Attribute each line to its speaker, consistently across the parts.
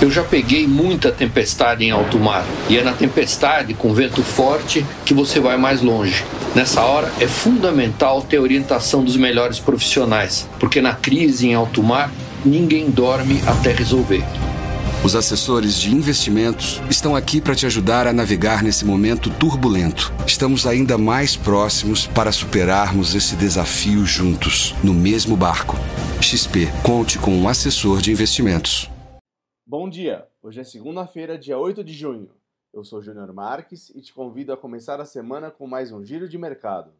Speaker 1: Eu já peguei muita tempestade em alto mar e é na tempestade com vento forte que você vai mais longe. Nessa hora é fundamental ter orientação dos melhores profissionais, porque na crise em alto mar ninguém dorme até resolver.
Speaker 2: Os assessores de investimentos estão aqui para te ajudar a navegar nesse momento turbulento. Estamos ainda mais próximos para superarmos esse desafio juntos, no mesmo barco. XP, conte com um assessor de investimentos.
Speaker 3: Bom dia! Hoje é segunda-feira, dia 8 de junho. Eu sou Júnior Marques e te convido a começar a semana com mais um giro de mercado.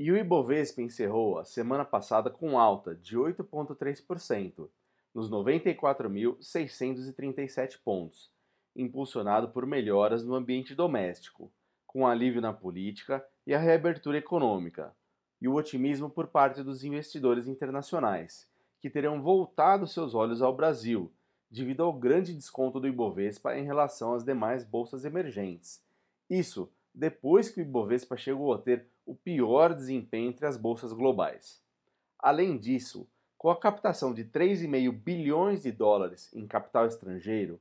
Speaker 3: E o Ibovespa encerrou a semana passada com alta de 8,3% nos 94.637 pontos, impulsionado por melhoras no ambiente doméstico, com alívio na política e a reabertura econômica, e o otimismo por parte dos investidores internacionais, que terão voltado seus olhos ao Brasil, devido ao grande desconto do Ibovespa em relação às demais bolsas emergentes. Isso depois que o Ibovespa chegou a ter o pior desempenho entre as bolsas globais. Além disso, com a captação de 3,5 bilhões de dólares em capital estrangeiro,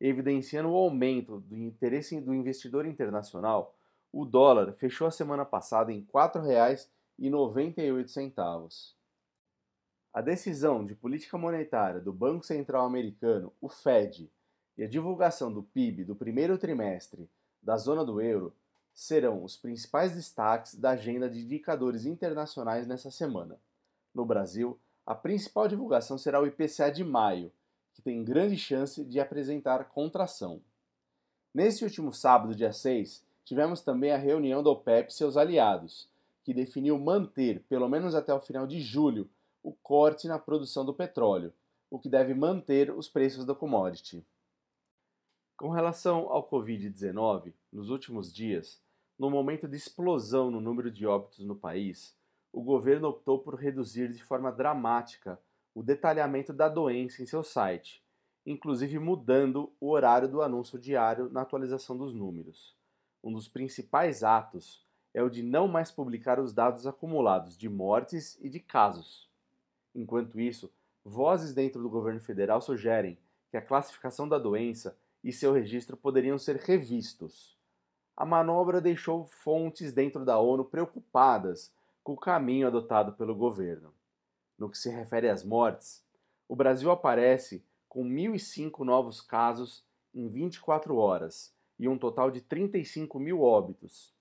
Speaker 3: evidenciando o aumento do interesse do investidor internacional, o dólar fechou a semana passada em R$ 4,98. A decisão de política monetária do Banco Central Americano, o Fed, e a divulgação do PIB do primeiro trimestre da zona do euro serão os principais destaques da agenda de indicadores internacionais nessa semana. No Brasil, a principal divulgação será o IPCA de maio, que tem grande chance de apresentar contração. Nesse último sábado, dia 6, tivemos também a reunião do OPEP e seus aliados, que definiu manter, pelo menos até o final de julho, o corte na produção do petróleo, o que deve manter os preços da commodity. Com relação ao Covid-19, nos últimos dias, no momento de explosão no número de óbitos no país, o governo optou por reduzir de forma dramática o detalhamento da doença em seu site, inclusive mudando o horário do anúncio diário na atualização dos números. Um dos principais atos é o de não mais publicar os dados acumulados de mortes e de casos. Enquanto isso, vozes dentro do governo federal sugerem que a classificação da doença e seu registro poderiam ser revistos. A manobra deixou fontes dentro da ONU preocupadas com o caminho adotado pelo governo. No que se refere às mortes, o Brasil aparece com 1.005 novos casos em 24 horas e um total de 35 mil óbitos.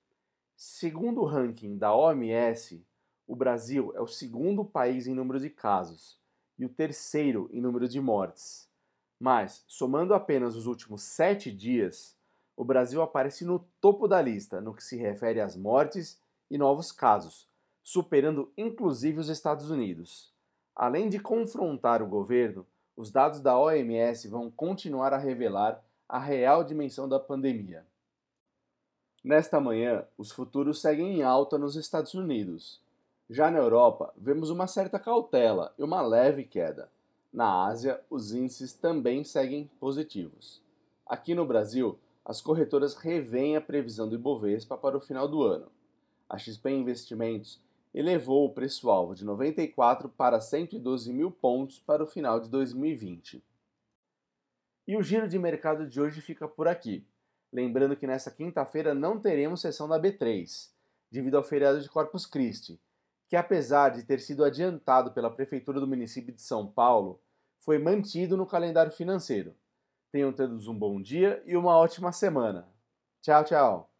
Speaker 3: Segundo o ranking da OMS, o Brasil é o segundo país em número de casos e o terceiro em número de mortes. Mas, somando apenas os últimos sete dias, o Brasil aparece no topo da lista no que se refere às mortes e novos casos, superando inclusive os Estados Unidos. Além de confrontar o governo, os dados da OMS vão continuar a revelar a real dimensão da pandemia. Nesta manhã, os futuros seguem em alta nos Estados Unidos. Já na Europa, vemos uma certa cautela e uma leve queda. Na Ásia, os índices também seguem positivos. Aqui no Brasil, as corretoras revêem a previsão do Ibovespa para o final do ano. A XP Investimentos elevou o preço-alvo de 94 para 112 mil pontos para o final de 2020. E o giro de mercado de hoje fica por aqui. Lembrando que nesta quinta-feira não teremos sessão da B3, devido ao feriado de Corpus Christi, que apesar de ter sido adiantado pela Prefeitura do município de São Paulo, foi mantido no calendário financeiro. Tenham todos um bom dia e uma ótima semana. Tchau, tchau!